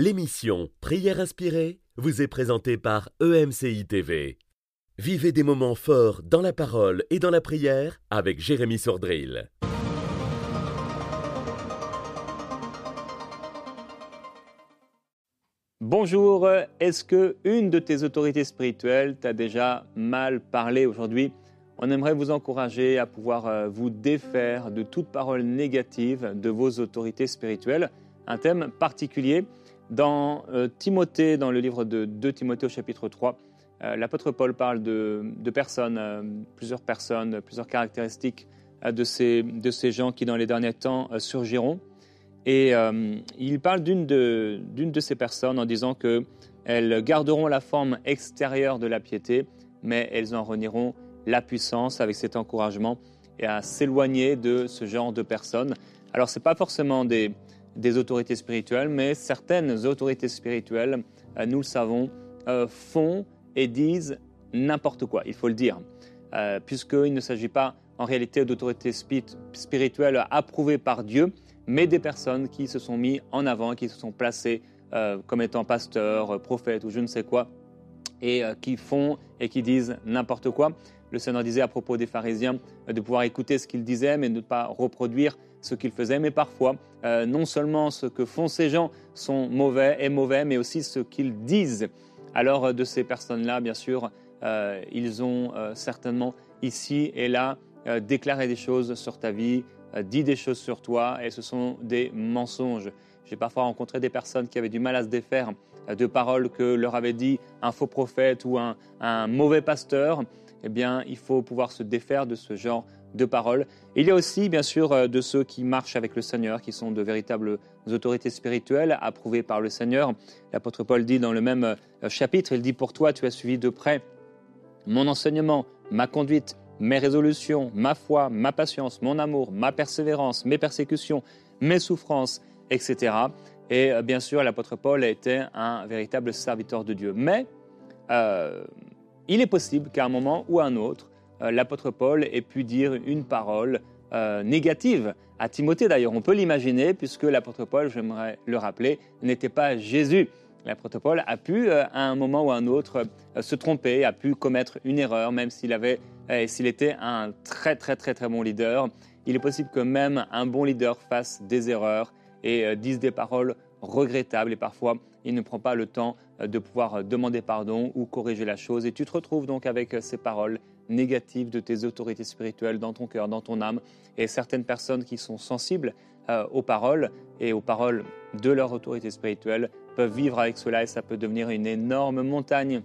L'émission Prière inspirée vous est présentée par EMCI TV. Vivez des moments forts dans la parole et dans la prière avec Jérémy Sordrill. Bonjour, est-ce que une de tes autorités spirituelles t'a déjà mal parlé aujourd'hui? On aimerait vous encourager à pouvoir euh, vous défaire de toute parole négative de vos autorités spirituelles. Un thème particulier dans euh, Timothée, dans le livre de 2 Timothée au chapitre 3, euh, l'apôtre Paul parle de, personnes, plusieurs personnes, plusieurs caractéristiques de ces, de ces gens qui dans les derniers temps surgiront. Et euh, il parle d'une de, de, ces personnes en disant qu'elles garderont la forme extérieure de la piété, mais elles en renieront la puissance avec cet encouragement et à s'éloigner de ce genre de personnes. Alors, ce n'est pas forcément des, des, autorités spirituelles, mais certaines autorités spirituelles, euh, nous le savons, euh, font et disent n'importe quoi, il faut le dire, puisqu'il ne s'agit pas en réalité d'autorités spirituelles approuvées par Dieu, mais des personnes qui se sont mis en avant, qui se sont placées euh, comme étant pasteurs, prophètes ou je ne sais quoi, et euh, qui font et qui disent n'importe quoi. Le Seigneur disait à propos des pharisiens euh, de pouvoir écouter ce qu'ils disaient, mais ne pas reproduire ce qu'ils faisaient. Mais parfois, non seulement ce que font ces gens sont mauvais et mauvais, mais aussi ce qu'ils disent. Alors de ces personnes-là, bien sûr, ils ont certainement ici et là déclaré des choses sur ta vie, euh, dit des choses sur toi et ce sont des mensonges. J'ai parfois rencontré des personnes qui avaient du mal à se défaire euh, de paroles que leur avait dit un faux prophète ou un, mauvais pasteur. Eh bien, il faut pouvoir se défaire de ce genre de paroles. il y a aussi, bien sûr, euh, de ceux qui marchent avec le Seigneur, qui sont de véritables autorités spirituelles approuvées par le Seigneur. L'apôtre Paul dit dans le même chapitre, il dit, pour toi, tu as suivi de près mon enseignement, ma conduite, mes résolutions, ma foi, ma patience, mon amour, ma persévérance, mes persécutions, mes souffrances, etc. Et euh, bien sûr, l'apôtre Paul était un véritable serviteur de Dieu. Mais euh, il est possible qu'à un moment ou à un autre, euh, l'apôtre Paul ait pu dire une parole négative à Timothée. D'ailleurs, on peut l'imaginer, puisque l'apôtre Paul, j'aimerais le rappeler, n'était pas Jésus. L'apôtre Paul a pu, à un moment ou à un autre, se tromper, a pu commettre une erreur, même s'il avait s'il était un très très très très bon leader, il est possible que même un bon leader fasse des erreurs et euh, dise des paroles regrettables et parfois il ne prend pas le temps euh, de pouvoir euh, demander pardon ou corriger la chose. Et tu te retrouves donc avec ces paroles négatives de tes autorités spirituelles dans ton cœur, dans ton âme. Et certaines personnes qui sont sensibles aux paroles et aux paroles de leur autorité spirituelle peuvent vivre avec cela et ça peut devenir une énorme montagne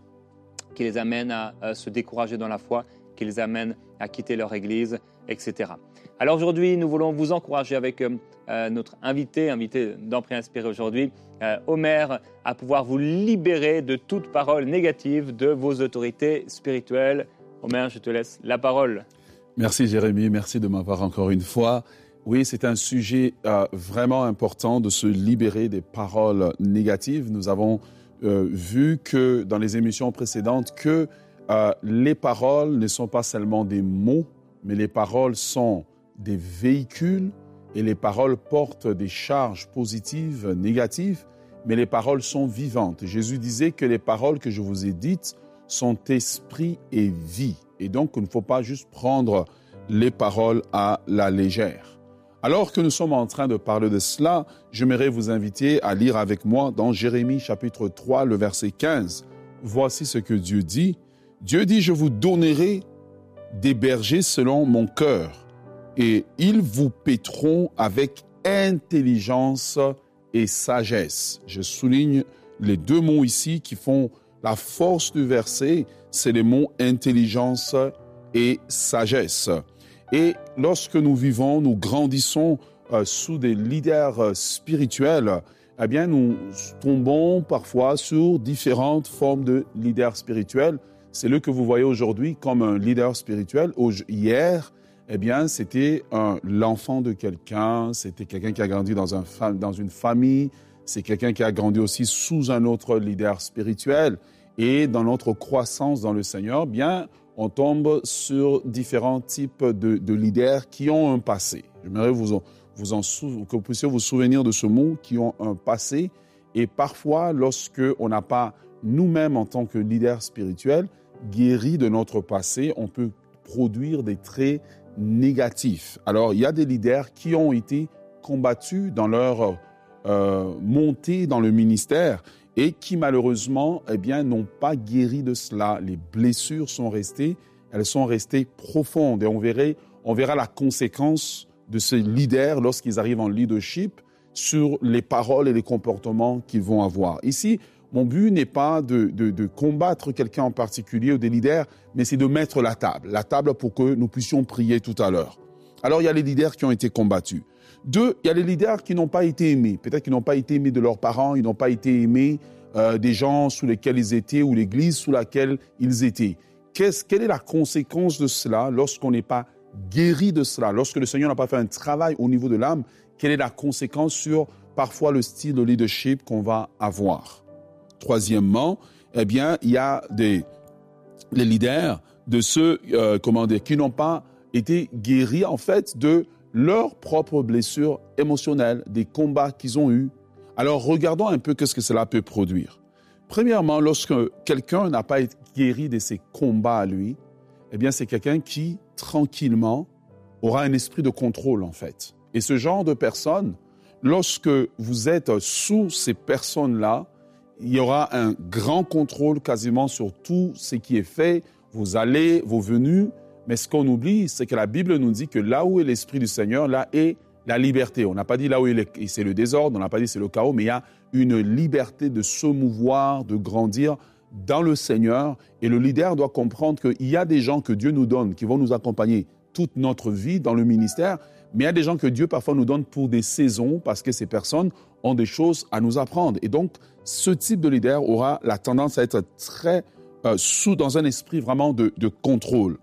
qui les amène à se décourager dans la foi qui les amène à quitter leur Église, etc. Alors aujourd'hui, nous voulons vous encourager avec euh, euh, notre invité, invité d'Emprunt Inspiré aujourd'hui, euh, Omer, à pouvoir vous libérer de toute parole négative de vos autorités spirituelles. Omer, je te laisse la parole. Merci Jérémy, merci de m'avoir encore une fois. Oui, c'est un sujet vraiment important de se libérer des paroles négatives. Nous avons vu que dans les émissions précédentes que les paroles ne sont pas seulement des mots, mais les paroles sont des véhicules et les paroles portent des charges positives, négatives, mais les paroles sont vivantes. Jésus disait que les paroles que je vous ai dites sont esprit et vie. Et donc, il ne faut pas juste prendre les paroles à la légère. Alors que nous sommes en train de parler de cela, j'aimerais vous inviter à lire avec moi dans Jérémie chapitre 3, le verset 15. Voici ce que Dieu dit. Dieu dit, je vous donnerai des bergers selon mon cœur, et ils vous paîtront avec intelligence et sagesse. Je souligne les deux mots ici qui font la force du verset, c'est les mots intelligence et sagesse. Et lorsque nous vivons, nous grandissons euh, sous des leaders euh, spirituels, eh bien, nous tombons parfois sur différentes formes de leaders spirituels c'est le que vous voyez aujourd'hui comme un leader spirituel. Hier, eh bien, c'était l'enfant de quelqu'un, c'était quelqu'un qui a grandi dans, un, dans une famille, c'est quelqu'un qui a grandi aussi sous un autre leader spirituel. Et dans notre croissance dans le Seigneur, bien, on tombe sur différents types de, leaders qui ont un passé. J'aimerais vous, vous que vous puissiez vous souvenir de ce mot, qui ont un passé Et parfois, lorsque on n'a pas nous-mêmes en tant que leader spirituel guéri de notre passé, on peut produire des traits négatifs. Alors, il y a des leaders qui ont été combattus dans leur euh, montée dans le ministère et qui malheureusement eh bien, n'ont pas guéri de cela. Les blessures sont restées, elles sont restées profondes et on, on verra la conséquence de ces leaders lorsqu'ils arrivent en leadership sur les paroles et les comportements qu'ils vont avoir. Ici, mon but n'est pas de, combattre quelqu'un en particulier ou des leaders, mais c'est de mettre la table, la table pour que nous puissions prier tout à l'heure. Alors il y a les leaders qui ont été combattus. Deux, il y a les leaders qui n'ont pas été aimés. Peut-être qu'ils n'ont pas été aimés de leurs parents, ils n'ont pas été aimés euh, des gens sous lesquels ils étaient ou l'église sous laquelle ils étaient. quelle est la conséquence de cela lorsqu'on n'est pas guéri de cela, lorsque le Seigneur n'a pas fait un travail au niveau de l'âme Quelle est la conséquence sur parfois le style de leadership qu'on va avoir? Troisièmement, eh bien, il y a des les leaders de ceux euh, comment dire, qui n'ont pas été guéris en fait de leurs propres blessures émotionnelles, des combats qu'ils ont eus. Alors regardons un peu ce que cela peut produire. Premièrement, lorsque quelqu'un n'a pas été guéri de ses combats à lui, eh bien c'est quelqu'un qui tranquillement aura un esprit de contrôle en fait. Et ce genre de personne, lorsque vous êtes sous ces personnes-là, il y aura un grand contrôle quasiment sur tout ce qui est fait, vos allées, vos venues, mais ce qu'on oublie, c'est que la Bible nous dit que là où est l'Esprit du Seigneur, là est la liberté. On n'a pas dit là où c'est le désordre, on n'a pas dit c'est le chaos, mais il y a une liberté de se mouvoir, de grandir dans le Seigneur. Et le leader doit comprendre qu'il y a des gens que Dieu nous donne qui vont nous accompagner toute notre vie dans le ministère, mais il y a des gens que Dieu parfois nous donne pour des saisons parce que ces personnes ont des choses à nous apprendre. Et donc, ce type de leader aura la tendance à être très euh, sous dans un esprit vraiment de contrôle.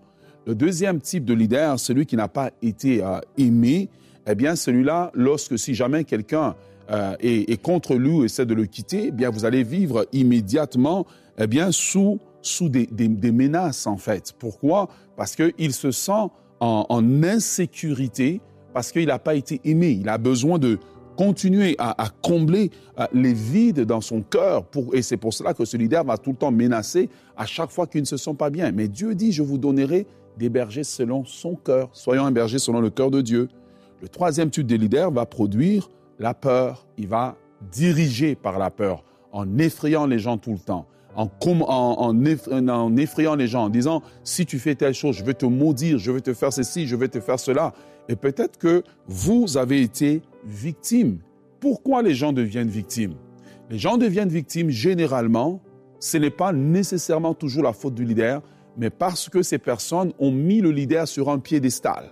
Le deuxième type de leader, celui qui n'a pas été euh, aimé, eh bien celui-là, lorsque si jamais quelqu'un euh, est, contre lui ou essaie de le quitter, eh bien vous allez vivre immédiatement eh bien sous sous des, menaces en fait. Pourquoi? Parce qu'il se sent en, insécurité parce qu'il n'a pas été aimé. Il a besoin de continuer à, combler euh, les vides dans son cœur. Pour, et c'est pour cela que ce leader va tout le temps menacer à chaque fois qu'il ne se sent pas bien. Mais Dieu dit, je vous donnerai des bergers selon son cœur. Soyons un berger selon le cœur de Dieu. Le troisième type de leader va produire la peur. Il va diriger par la peur, en effrayant les gens tout le temps, en, en, effrayant les gens, en disant, si tu fais telle chose, je vais te maudire, je vais te faire ceci, je vais te faire cela. Et peut-être que vous avez été victime. Pourquoi les gens deviennent victimes? Les gens deviennent victimes généralement, ce n'est pas nécessairement toujours la faute du leader, mais parce que ces personnes ont mis le leader sur un piédestal.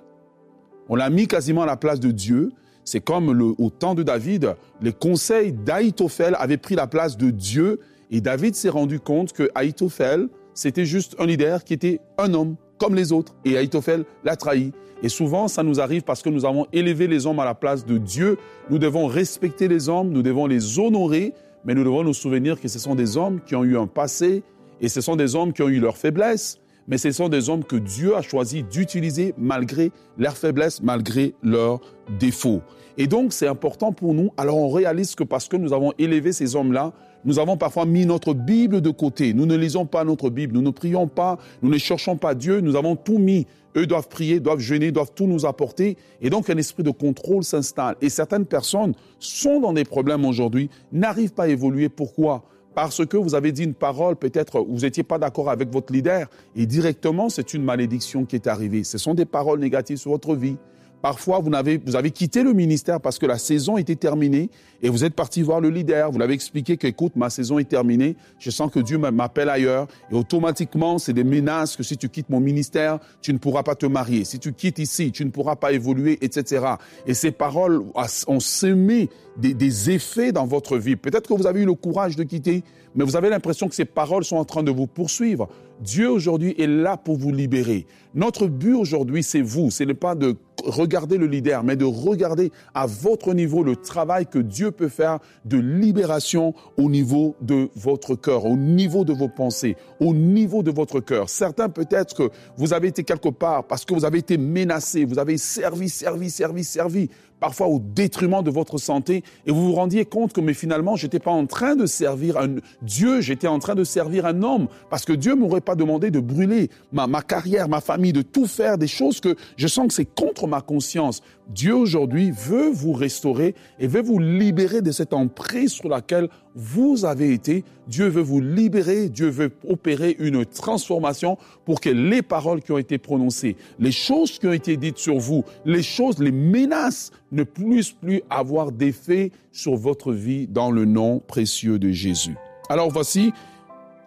On l'a mis quasiment à la place de Dieu. C'est comme au temps de David, les conseils d'Aïtophel avaient pris la place de Dieu et David s'est rendu compte que Aïtophel, c'était juste un leader qui était un homme comme les autres et Aïtophel l'a trahi. Et souvent, ça nous arrive parce que nous avons élevé les hommes à la place de Dieu. Nous devons respecter les hommes, nous devons les honorer, mais nous devons nous souvenir que ce sont des hommes qui ont eu un passé, et ce sont des hommes qui ont eu leurs faiblesses, mais ce sont des hommes que Dieu a choisi d'utiliser malgré leurs faiblesses, malgré leurs défauts. Et donc, c'est important pour nous. Alors, on réalise que parce que nous avons élevé ces hommes-là, nous avons parfois mis notre Bible de côté. Nous ne lisons pas notre Bible, nous ne prions pas, nous ne cherchons pas Dieu, nous avons tout mis. Eux doivent prier, doivent jeûner, doivent tout nous apporter. Et donc un esprit de contrôle s'installe. Et certaines personnes sont dans des problèmes aujourd'hui, n'arrivent pas à évoluer. Pourquoi? Parce que vous avez dit une parole, peut-être vous n'étiez pas d'accord avec votre leader, et directement, c'est une malédiction qui est arrivée. Ce sont des paroles négatives sur votre vie. Parfois, vous avez, vous avez quitté le ministère parce que la saison était terminée et vous êtes parti voir le leader. Vous l'avez expliqué qu'écoute, ma saison est terminée, je sens que Dieu m'appelle ailleurs. Et automatiquement, c'est des menaces que si tu quittes mon ministère, tu ne pourras pas te marier. Si tu quittes ici, tu ne pourras pas évoluer, etc. Et ces paroles ont semé des, des effets dans votre vie. Peut-être que vous avez eu le courage de quitter, mais vous avez l'impression que ces paroles sont en train de vous poursuivre. Dieu aujourd'hui est là pour vous libérer. Notre but aujourd'hui, c'est vous. Ce n'est pas de regarder le leader, mais de regarder à votre niveau le travail que Dieu peut faire de libération au niveau de votre cœur, au niveau de vos pensées, au niveau de votre cœur. Certains peut-être que vous avez été quelque part parce que vous avez été menacé, vous avez servi, servi, servi, servi parfois au détriment de votre santé, et vous vous rendiez compte que mais finalement, j'étais pas en train de servir un Dieu, j'étais en train de servir un homme, parce que Dieu m'aurait pas demandé de brûler ma, ma carrière, ma famille, de tout faire, des choses que je sens que c'est contre ma conscience. Dieu aujourd'hui veut vous restaurer et veut vous libérer de cette emprise sur laquelle vous avez été. Dieu veut vous libérer, Dieu veut opérer une transformation pour que les paroles qui ont été prononcées, les choses qui ont été dites sur vous, les choses, les menaces ne puissent plus avoir d'effet sur votre vie dans le nom précieux de Jésus. Alors voici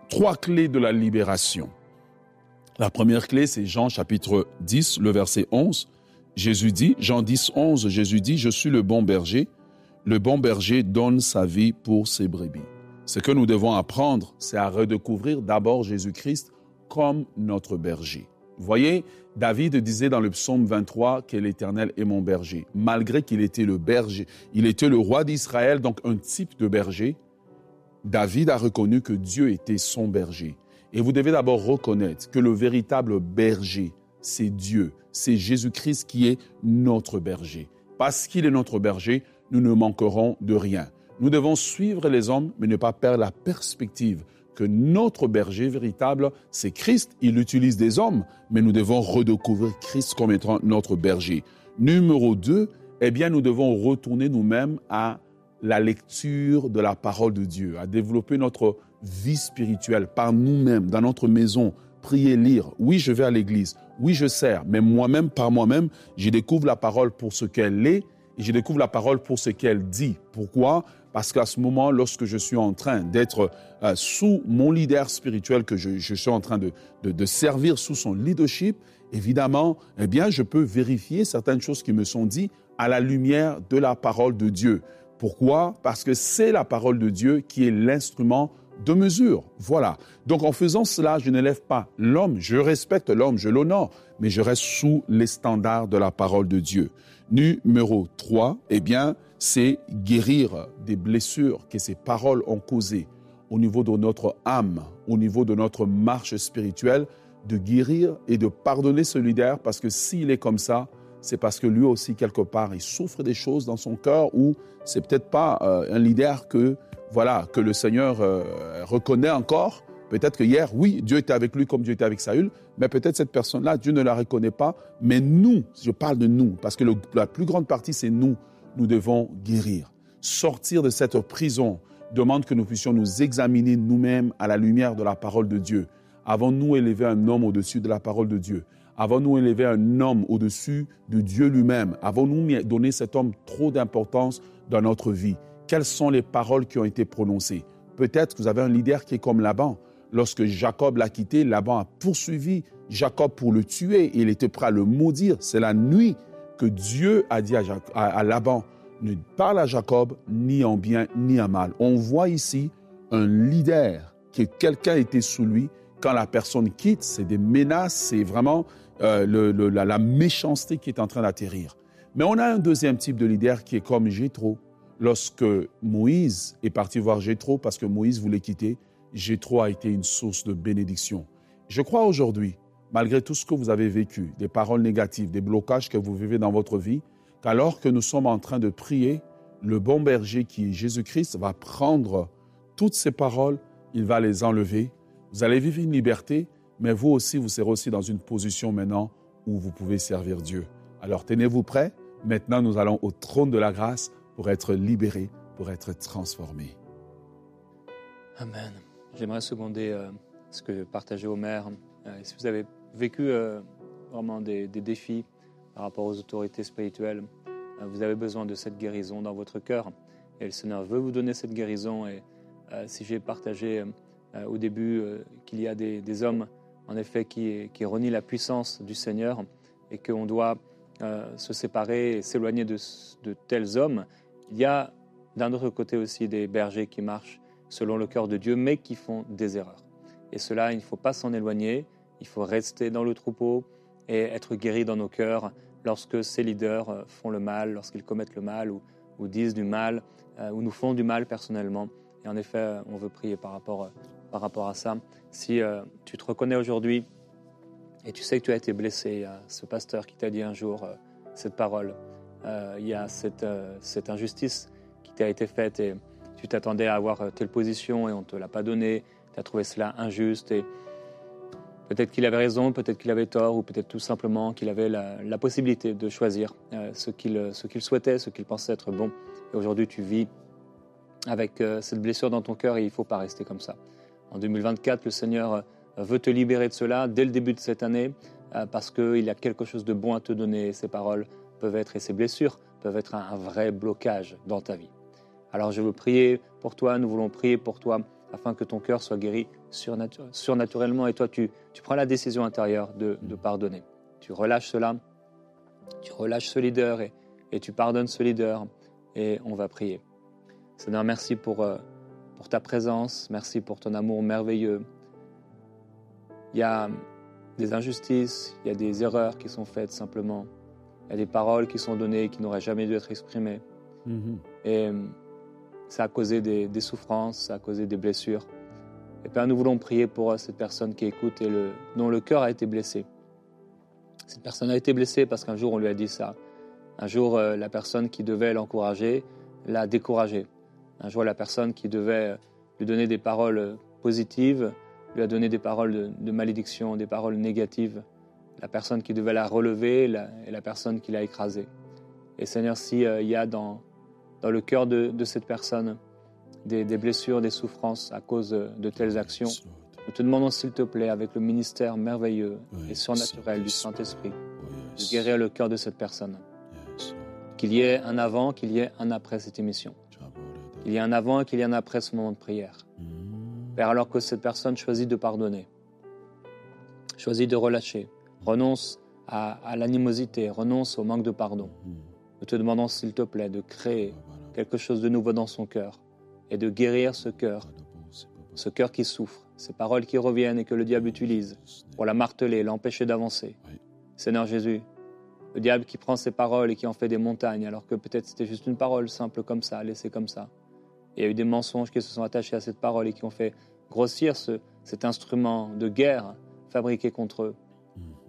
trois clés de la libération. La première clé, c'est Jean chapitre 10, le verset 11. Jésus dit, Jean 10, 11, Jésus dit, je suis le bon berger. Le bon berger donne sa vie pour ses brebis. Ce que nous devons apprendre, c'est à redécouvrir d'abord Jésus-Christ comme notre berger. Vous voyez, David disait dans le psaume 23 que l'Éternel est mon berger. Malgré qu'il était le berger, il était le roi d'Israël, donc un type de berger, David a reconnu que Dieu était son berger. Et vous devez d'abord reconnaître que le véritable berger, c'est Dieu, c'est Jésus-Christ qui est notre berger. Parce qu'il est notre berger, nous ne manquerons de rien. Nous devons suivre les hommes, mais ne pas perdre la perspective que notre berger véritable, c'est Christ. Il utilise des hommes, mais nous devons redécouvrir Christ comme étant notre berger. Numéro 2, eh bien, nous devons retourner nous-mêmes à la lecture de la parole de Dieu, à développer notre vie spirituelle par nous-mêmes, dans notre maison, prier, lire. Oui, je vais à l'église. Oui, je sers. Mais moi-même, par moi-même, je découvre la parole pour ce qu'elle est et je découvre la parole pour ce qu'elle dit. Pourquoi? Parce qu'à ce moment, lorsque je suis en train d'être euh, sous mon leader spirituel, que je, suis en train de, de, servir sous son leadership, évidemment, eh bien, je peux vérifier certaines choses qui me sont dites à la lumière de la parole de Dieu. Pourquoi? Parce que c'est la parole de Dieu qui est l'instrument de mesure. Voilà. Donc en faisant cela, je n'élève pas l'homme, je respecte l'homme, je l'honore, mais je reste sous les standards de la parole de Dieu. Numéro 3, eh bien, c'est guérir des blessures que ces paroles ont causées au niveau de notre âme, au niveau de notre marche spirituelle, de guérir et de pardonner ce leader parce que s'il est comme ça, c'est parce que lui aussi, quelque part, il souffre des choses dans son cœur ou c'est peut-être pas euh, un leader que voilà, que le Seigneur euh, reconnaît encore. Peut-être que hier, oui, Dieu était avec lui comme Dieu était avec Saül, mais peut-être cette personne-là, Dieu ne la reconnaît pas. Mais nous, je parle de nous, parce que la plus grande partie, c'est nous. Nous devons guérir. Sortir de cette prison demande que nous puissions nous examiner nous-mêmes à la lumière de la parole de Dieu. Avons-nous élevé un homme au-dessus de la parole de Dieu? Avons-nous élevé un homme au-dessus de Dieu lui-même? Avons-nous donné cet homme trop d'importance dans notre vie? Quelles sont les paroles qui ont été prononcées. Peut-être que vous avez un leader qui est comme Laban. Lorsque Jacob l'a quitté, Laban a poursuivi Jacob pour le tuer et il était prêt à le maudire. C'est la nuit que Dieu a dit à, Laban, ne parle à Jacob ni en bien ni en mal. On voit ici un leader, que quelqu'un était sous lui. Quand la personne quitte, c'est des menaces, c'est vraiment euh, la, méchanceté qui est en train d'atterrir. Mais on a un deuxième type de leader qui est comme Jétro lorsque Moïse est parti voir Jétro parce que Moïse voulait quitter, Jétro a été une source de bénédiction. Je crois aujourd'hui, malgré tout ce que vous avez vécu, des paroles négatives, des blocages que vous vivez dans votre vie, qu'alors que nous sommes en train de prier, le bon berger qui est Jésus-Christ va prendre toutes ces paroles, il va les enlever. Vous allez vivre une liberté, mais vous aussi, vous serez aussi dans une position maintenant où vous pouvez servir Dieu. Alors tenez-vous prêts. Maintenant, nous allons au trône de la grâce pour être libéré, pour être transformé. Amen. J'aimerais seconder euh, ce que partageait Omer. Euh, si vous avez vécu euh, vraiment des, défis par rapport aux autorités spirituelles, vous avez besoin de cette guérison dans votre cœur. Et le Seigneur veut vous donner cette guérison. Et si j'ai partagé au début qu'il y a des, hommes, en effet, qui, qui renient la puissance du Seigneur et qu'on doit se séparer et s'éloigner de, de tels hommes, il y a d'un autre côté aussi des bergers qui marchent selon le cœur de Dieu, mais qui font des erreurs. Et cela, il ne faut pas s'en éloigner, il faut rester dans le troupeau et être guéri dans nos cœurs lorsque ces leaders euh, font le mal, lorsqu'ils commettent le mal ou, disent du mal, euh, ou nous font du mal personnellement. Et en effet, on veut prier par rapport, par rapport à ça. Si euh, tu te reconnais aujourd'hui et tu sais que tu as été blessé, ce pasteur qui t'a dit un jour cette parole, euh, il y a cette, euh, cette injustice qui t'a été faite et tu t'attendais à avoir telle position et on ne te l'a pas donnée, tu as trouvé cela injuste et peut-être qu'il avait raison, peut-être qu'il avait tort ou peut-être tout simplement qu'il avait la, possibilité de choisir ce qu'il qu'il souhaitait, ce qu'il pensait être bon. Et aujourd'hui tu vis avec cette blessure dans ton cœur et il ne faut pas rester comme ça. En 2024, le Seigneur veut te libérer de cela dès le début de cette année parce qu'il a quelque chose de bon à te donner. Ces paroles peuvent être, et ces blessures peuvent être un, vrai blocage dans ta vie. Alors je veux prier pour toi, nous voulons prier pour toi afin que ton cœur soit guéri surnaturellement et toi tu, prends la décision intérieure de, pardonner. Tu relâches cela, tu relâches ce leader et, tu pardonnes ce leader et on va prier. Seigneur, merci euh, pour ta présence, merci pour ton amour merveilleux. Il y a des injustices, il y a des erreurs qui sont faites simplement. Il y a des paroles qui sont données qui n'auraient jamais dû être exprimées. Mhm. Et euh, ça a causé des, souffrances, ça a causé des blessures. Et Père, nous voulons prier pour cette personne qui écoute et le, dont le cœur a été blessé. Cette personne a été blessée parce qu'un jour on lui a dit ça. Un jour, euh, la personne qui devait l'encourager l'a découragé. Un jour, la personne qui devait lui donner des paroles positives lui a donné des paroles de malédiction, des paroles négatives la personne qui devait la relever et la personne qui l'a écrasée. Et Seigneur, s'il euh, y a dans, dans le cœur de, cette personne des, blessures, des souffrances à cause de telles actions, nous te demandons s'il te plaît, avec le ministère merveilleux et surnaturel du Saint-Esprit, de guérir le cœur de cette personne. Qu'il y ait un avant, qu'il y ait un après cette émission. Qu'il y ait un avant et qu'il y ait un après ce moment de prière. Mm. Père, alors que cette personne choisit de pardonner, choisit de relâcher, renonce à, l'animosité, renonce au manque de pardon. Nous te demandons, s'il te plaît, de créer quelque chose de nouveau dans son cœur et de guérir ce cœur, ce cœur qui souffre, ces paroles qui reviennent et que le diable utilise pour la marteler, l'empêcher d'avancer. Seigneur Jésus, le diable qui prend ces paroles et qui en fait des montagnes, alors que peut-être c'était juste une parole simple comme ça, laissée comme ça. il y a eu des mensonges qui se sont attachés à cette parole et qui ont fait grossir cet instrument de guerre fabriqué contre eux.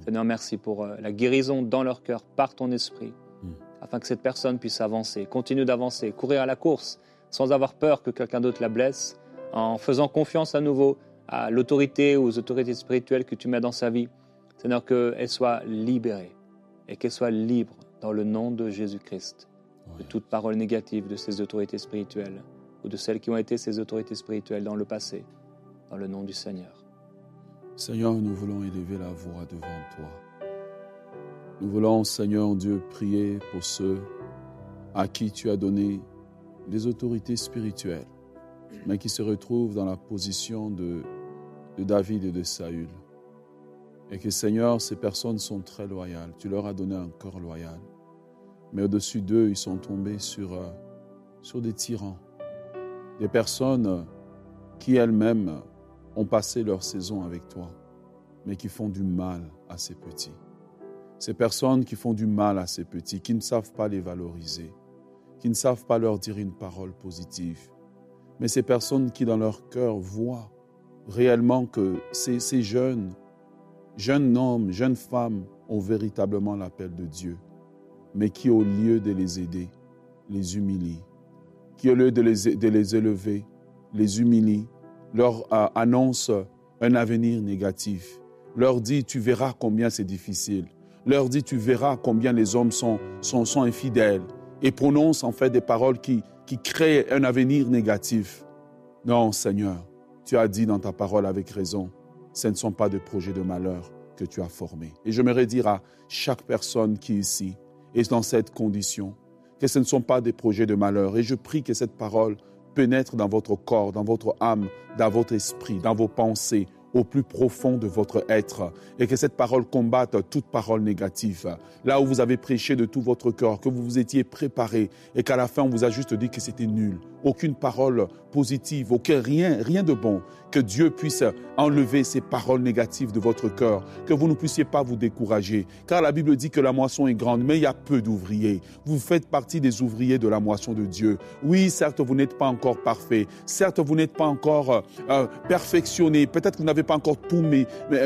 Seigneur, merci pour euh, la guérison dans leur cœur par ton esprit, hmm. afin que cette personne puisse avancer, continue d'avancer, courir à la course, sans avoir peur que quelqu'un d'autre la blesse, en faisant confiance à nouveau à l'autorité ou aux autorités spirituelles que tu mets dans sa vie. Seigneur, qu'elle soit libérée et qu'elle soit libre dans le nom de Jésus-Christ de toute parole négative de ces autorités spirituelles ou de celles qui ont été ces autorités spirituelles dans le passé, dans le nom du Seigneur. Seigneur, nous voulons élever la voix devant toi. Nous voulons, Seigneur Dieu, prier pour ceux à qui tu as donné des autorités spirituelles, mais qui se retrouvent dans la position de, David et de Saül. Et que, Seigneur, ces personnes sont très loyales. Tu leur as donné un corps loyal. Mais au-dessus d'eux, ils sont tombés sur, euh, sur des tyrans, des personnes qui elles-mêmes ont passé leur saison avec toi, mais qui font du mal à ces petits. Ces personnes qui font du mal à ces petits, qui ne savent pas les valoriser, qui ne savent pas leur dire une parole positive, mais ces personnes qui dans leur cœur voient réellement que ces, ces jeunes, jeunes hommes, jeunes femmes ont véritablement l'appel de Dieu, mais qui au lieu de les aider, les humilient, qui au lieu de les, de les élever, les humilient leur euh, annonce un avenir négatif, leur dit tu verras combien c'est difficile, leur dit tu verras combien les hommes sont, sont, infidèles et prononce en fait des paroles qui, qui créent un avenir négatif. Non, Seigneur, tu as dit dans ta parole avec raison, ce ne sont pas des projets de malheur que tu as formés. Et j'aimerais dire à chaque personne qui ici est dans cette condition que ce ne sont pas des projets de malheur. Et je prie que cette parole pénètre dans votre corps, dans votre âme, dans votre esprit, dans vos pensées, au plus profond de votre être et que cette parole combatte toute parole négative. Là où vous avez prêché de tout votre cœur, que vous vous étiez préparé et qu'à la fin on vous a juste dit que c'était nul aucune parole positive, aucun rien, rien de bon. Que Dieu puisse enlever ces paroles négatives de votre cœur, que vous ne puissiez pas vous décourager. Car la Bible dit que la moisson est grande, mais il y a peu d'ouvriers. Vous faites partie des ouvriers de la moisson de Dieu. Oui, certes, vous n'êtes pas encore parfait. Certes, vous n'êtes pas encore euh, perfectionné. Peut-être que vous n'avez pas encore tout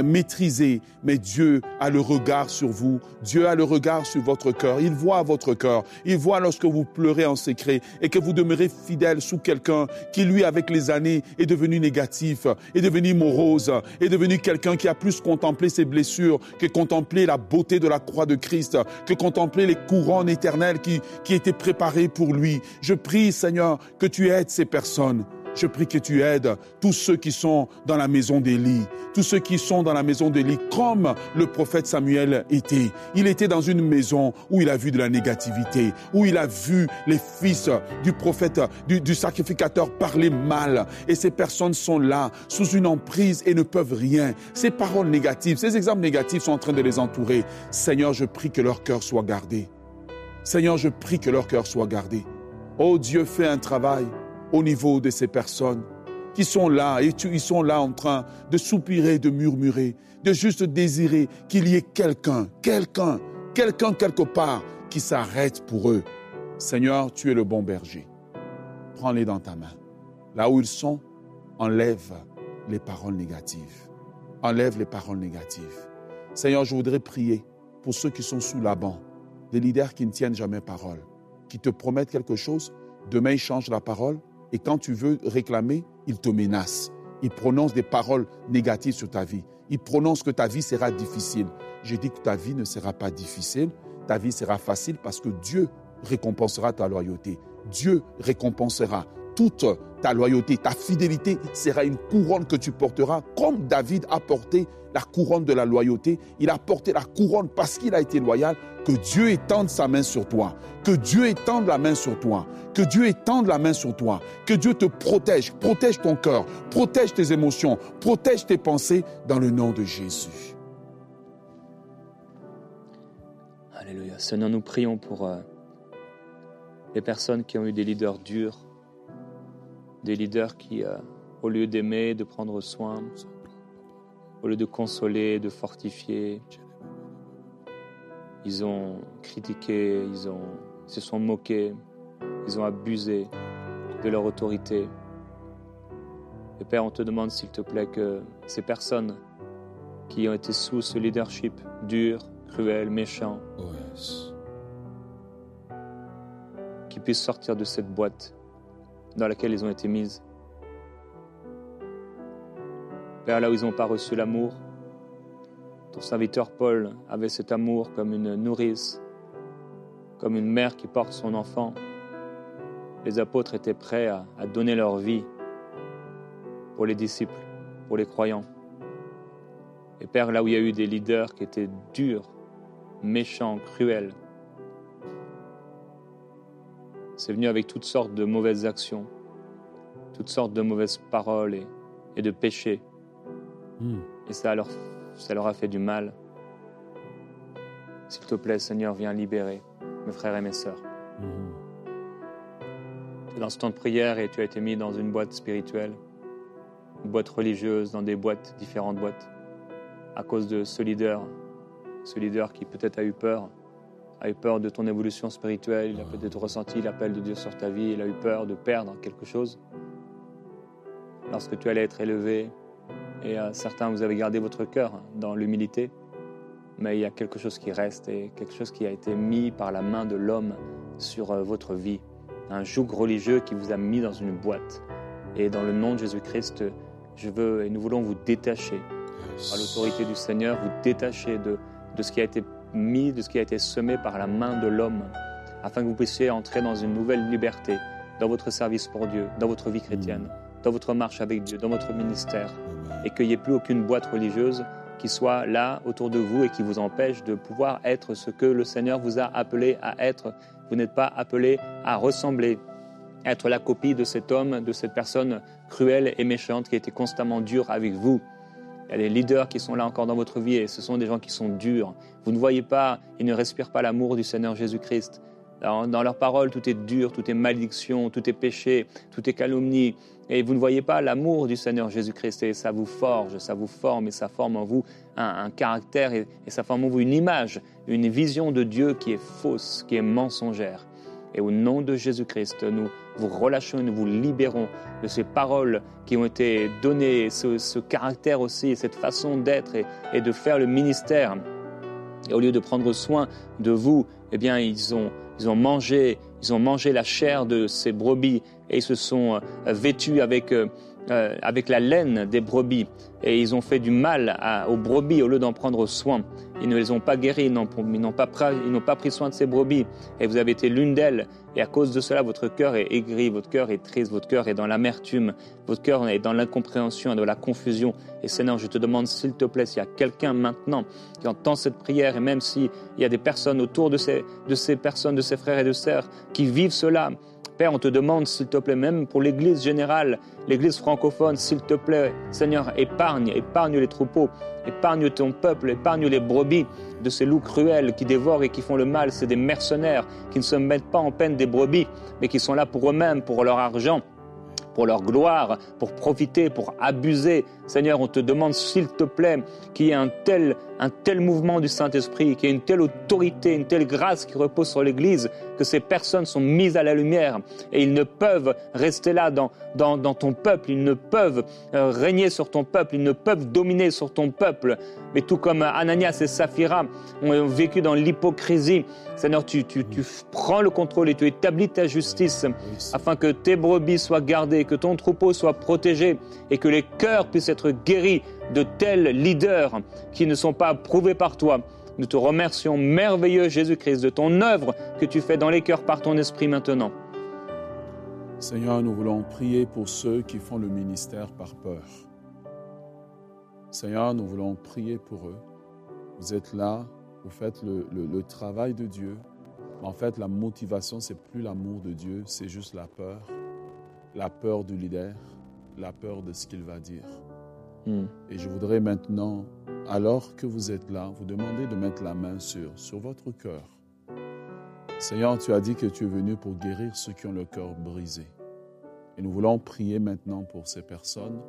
maîtrisé. Mais Dieu a le regard sur vous. Dieu a le regard sur votre cœur. Il voit votre cœur. Il voit lorsque vous pleurez en secret et que vous demeurez fidèle sous quelqu'un qui, lui, avec les années, est devenu négatif, est devenu morose, est devenu quelqu'un qui a plus contemplé ses blessures que contemplé la beauté de la croix de Christ, que contempler les couronnes éternelles qui, qui étaient préparées pour lui. Je prie, Seigneur, que tu aides ces personnes je prie que tu aides tous ceux qui sont dans la maison d'Élie, tous ceux qui sont dans la maison d'Élie, comme le prophète Samuel était. Il était dans une maison où il a vu de la négativité, où il a vu les fils du prophète, du, sacrificateur parler mal. Et ces personnes sont là, sous une emprise et ne peuvent rien. Ces paroles négatives, ces exemples négatifs sont en train de les entourer. Seigneur, je prie que leur cœur soit gardé. Seigneur, je prie que leur cœur soit gardé. Oh Dieu, fais un travail au niveau de ces personnes qui sont là et ils sont là en train de soupirer, de murmurer, de juste désirer qu'il y ait quelqu'un, quelqu'un, quelqu'un quelque part qui s'arrête pour eux. Seigneur, tu es le bon berger. Prends-les dans ta main. Là où ils sont, enlève les paroles négatives. Enlève les paroles négatives. Seigneur, je voudrais prier pour ceux qui sont sous la banc, des leaders qui ne tiennent jamais parole, qui te promettent quelque chose, demain ils changent la parole, et quand tu veux réclamer, il te menace. Il prononce des paroles négatives sur ta vie. Il prononce que ta vie sera difficile. Je dis que ta vie ne sera pas difficile. Ta vie sera facile parce que Dieu récompensera ta loyauté. Dieu récompensera toute ta loyauté, ta fidélité sera une couronne que tu porteras, comme David a porté la couronne de la loyauté. Il a porté la couronne parce qu'il a été loyal. Que Dieu étende sa main sur toi. Que Dieu étende la main sur toi. Que Dieu étende la main sur toi. Que Dieu te protège. Protège ton cœur. Protège tes émotions. Protège tes pensées dans le nom de Jésus. Alléluia. Seigneur, nous prions pour euh, les personnes qui ont eu des leaders durs des leaders qui, euh, au lieu d'aimer, de prendre soin, au lieu de consoler, de fortifier, ils ont critiqué, ils, ont, se sont moqués, ils ont abusé de leur autorité. Et Père, on te demande s'il te plaît que ces personnes qui ont été sous ce leadership dur, cruel, méchant, qui puissent sortir de cette boîte dans laquelle ils ont été mises. Père, là où ils n'ont pas reçu l'amour, ton serviteur Paul avait cet amour comme une nourrice, comme une mère qui porte son enfant. Les apôtres étaient prêts à, à donner leur vie pour les disciples, pour les croyants. Et Père, là où il y a eu des leaders qui étaient durs, méchants, cruels, c'est venu avec toutes sortes de mauvaises actions, toutes sortes de mauvaises paroles et, de péchés. Hmm. Et ça leur, ça leur a fait du mal. S'il te plaît, Seigneur, viens libérer mes frères et mes sœurs. Hmm. Tu es dans ce temps de prière et tu as été mis dans une boîte spirituelle, une boîte religieuse, dans des boîtes, différentes boîtes, à cause de ce leader, ce leader qui peut-être a eu peur, a eu peur de ton évolution spirituelle, il a peut-être ressenti l'appel de Dieu sur ta vie, il a eu peur de perdre quelque chose lorsque tu allais être élevé. Et euh, certains, vous avez gardé votre cœur dans l'humilité, mais il y a quelque chose qui reste et quelque chose qui a été mis par la main de l'homme sur euh, votre vie. Un joug religieux qui vous a mis dans une boîte. Et dans le nom de Jésus-Christ, je veux et nous voulons vous détacher à l'autorité du Seigneur, vous détacher de, de ce qui a été mis, de ce qui a été semé par la main de l'homme, afin que vous puissiez entrer dans une nouvelle liberté, dans votre service pour Dieu, dans votre vie chrétienne, mm. dans votre marche avec Dieu, dans votre ministère, et qu'il n'y ait plus aucune boîte religieuse qui soit là autour de vous et qui vous empêche de pouvoir être ce que le Seigneur vous a appelé à être. Vous n'êtes pas appelé à ressembler, à être la copie de cet homme, de cette personne cruelle et méchante qui était constamment dure avec vous. Il y a des leaders qui sont là encore dans votre vie et ce sont des gens qui sont durs. Vous ne voyez pas, ils ne respirent pas l'amour du Seigneur Jésus-Christ. Dans, dans leurs paroles, tout est dur, tout est malédiction, tout est péché, tout est calomnie. Et vous ne voyez pas l'amour du Seigneur Jésus-Christ et ça vous forge, ça vous forme et ça forme en vous un, caractère et, ça forme en vous une image, une vision de Dieu qui est fausse, qui est mensongère. Et au nom de Jésus-Christ, nous vous relâchons et nous vous libérons de ces paroles qui ont été données, ce, caractère aussi, cette façon d'être et, de faire le ministère. Et au lieu de prendre soin de vous, eh bien, ils ont, ils ont mangé, ils ont mangé la chair de ces brebis et ils se sont euh, vêtus avec, euh, avec la laine des brebis et ils ont fait du mal aux brebis au lieu d'en prendre soin. Ils ne les ont pas guéris, ils n'ont pas, pas, pris soin de ces brebis et vous avez été l'une d'elles et à cause de cela votre cœur est aigri, votre cœur est triste, votre cœur est dans l'amertume, votre cœur est dans l'incompréhension et dans la confusion. Et Seigneur, je te demande s'il te plaît, s'il y a quelqu'un maintenant qui entend cette prière et même s'il y a des personnes autour de ces, de ces personnes, de ces frères et de sœurs qui vivent cela, Père, on te demande, s'il te plaît, même pour l'Église générale, l'Église francophone, s'il te plaît, Seigneur, épargne, épargne les troupeaux, épargne ton peuple, épargne les brebis de ces loups cruels qui dévorent et qui font le mal. C'est des mercenaires qui ne se mettent pas en peine des brebis, mais qui sont là pour eux-mêmes, pour leur argent pour leur gloire, pour profiter, pour abuser. Seigneur, on te demande, s'il te plaît, qu'il y ait un tel, un tel mouvement du Saint-Esprit, qu'il y ait une telle autorité, une telle grâce qui repose sur l'Église, que ces personnes sont mises à la lumière et ils ne peuvent rester là dans, dans, dans ton peuple, ils ne peuvent euh, régner sur ton peuple, ils ne peuvent dominer sur ton peuple. Mais tout comme Ananias et Saphira ont vécu dans l'hypocrisie, Seigneur, tu, tu, tu prends le contrôle et tu établis ta justice afin que tes brebis soient gardées, que ton troupeau soit protégé et que les cœurs puissent être guéris de tels leaders qui ne sont pas approuvés par toi. Nous te remercions, merveilleux Jésus-Christ, de ton œuvre que tu fais dans les cœurs par ton esprit maintenant. Seigneur, nous voulons prier pour ceux qui font le ministère par peur. Seigneur, nous voulons prier pour eux. Vous êtes là, vous faites le, travail de Dieu. En fait, la motivation, c'est plus l'amour de Dieu, c'est juste la peur. La peur du leader, la peur de ce qu'il va dire. Hmm. Et je voudrais maintenant, alors que vous êtes là, vous demander de mettre la main sur, sur votre cœur. Seigneur, tu as dit que tu es venu pour guérir ceux qui ont le cœur brisé. Et nous voulons prier maintenant pour ces personnes,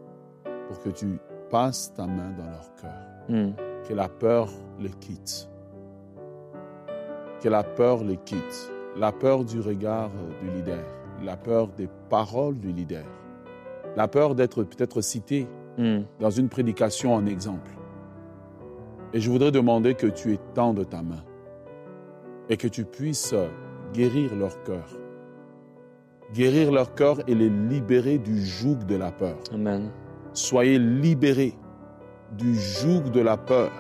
pour que tu passes ta main dans leur cœur. Hmm. Que la peur les quitte que la peur les quitte, la peur du regard du leader, la peur des paroles du leader, la peur d'être peut-être cité hmm. dans une prédication en exemple. Et je voudrais demander que tu étendes ta main et que tu puisses guérir leur cœur. Guérir leur cœur et les libérer du joug de la peur. Amen. Soyez libérés du joug de la peur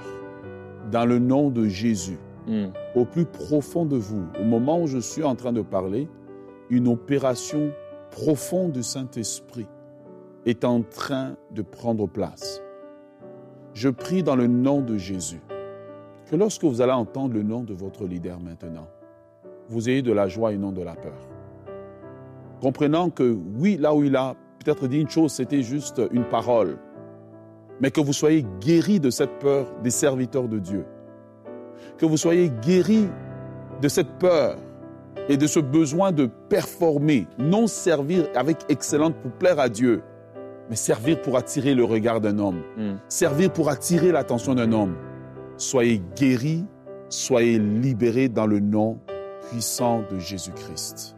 dans le nom de Jésus. Hmm. Au plus profond de vous, au moment où je suis en train de parler, une opération profonde du Saint-Esprit est en train de prendre place. Je prie dans le nom de Jésus que lorsque vous allez entendre le nom de votre leader maintenant, vous ayez de la joie et non de la peur. Comprenant que oui, là où il a peut-être dit une chose, c'était juste une parole, mais que vous soyez guéris de cette peur des serviteurs de Dieu que vous soyez guéris de cette peur et de ce besoin de performer, non servir avec excellence pour plaire à Dieu, mais servir pour attirer le regard d'un homme, hmm. servir pour attirer l'attention d'un homme. Soyez guéris, soyez libérés dans le nom puissant de Jésus-Christ.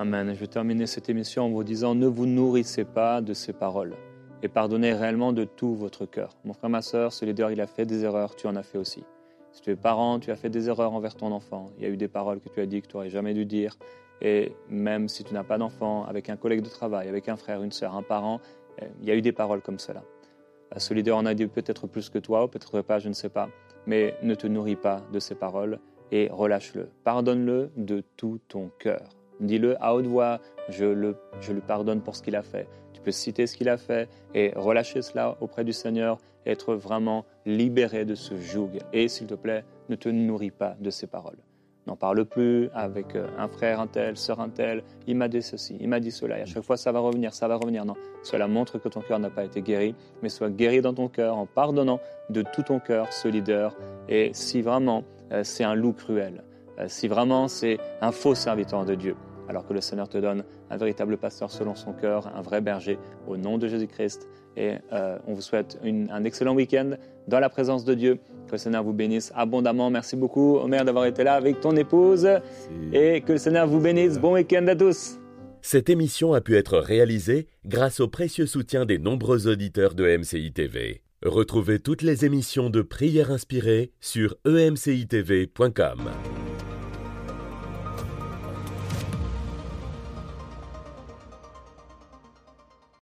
Amen. Je vais terminer cette émission en vous disant, ne vous nourrissez pas de ces paroles et pardonnez réellement de tout votre cœur. Mon frère, ma soeur, ce leader, il a fait des erreurs, tu en as fait aussi. Si tu es parent, tu as fait des erreurs envers ton enfant. Il y a eu des paroles que tu as dit que tu n'aurais jamais dû dire. Et même si tu n'as pas d'enfant, avec un collègue de travail, avec un frère, une sœur, un parent, eh, il y a eu des paroles comme cela. Ce leader en a dit peut-être plus que toi, ou peut-être pas, je ne sais pas. Mais ne te nourris pas de ces paroles et relâche-le. Pardonne-le de tout ton cœur. Dis-le à haute voix, je, le, je lui pardonne pour ce qu'il a fait. Tu peux citer ce qu'il a fait et relâcher cela auprès du Seigneur, être vraiment libéré de ce joug. Et s'il te plaît, ne te nourris pas de ces paroles. N'en parle plus avec euh, un frère un tel, sœur un tel, il m'a dit ceci, il m'a dit cela, et à chaque fois ça va revenir, ça va revenir. Non, cela montre que ton cœur n'a pas été guéri, mais sois guéri dans ton cœur en pardonnant de tout ton cœur ce leader. Et si vraiment euh, c'est un loup cruel, euh, si vraiment c'est un faux serviteur de Dieu, alors que le Seigneur te donne un véritable pasteur selon son cœur, un vrai berger, au nom de Jésus-Christ. Et euh, on vous souhaite un excellent week-end dans la présence de Dieu. Que le Seigneur vous bénisse abondamment. Merci beaucoup, Omer, d'avoir été là avec ton épouse. Et que le Seigneur vous bénisse. Bon week-end à tous. Cette émission a pu être réalisée grâce au précieux soutien des nombreux auditeurs de MCI TV. Retrouvez toutes les émissions de prières inspirées sur emcitv.com.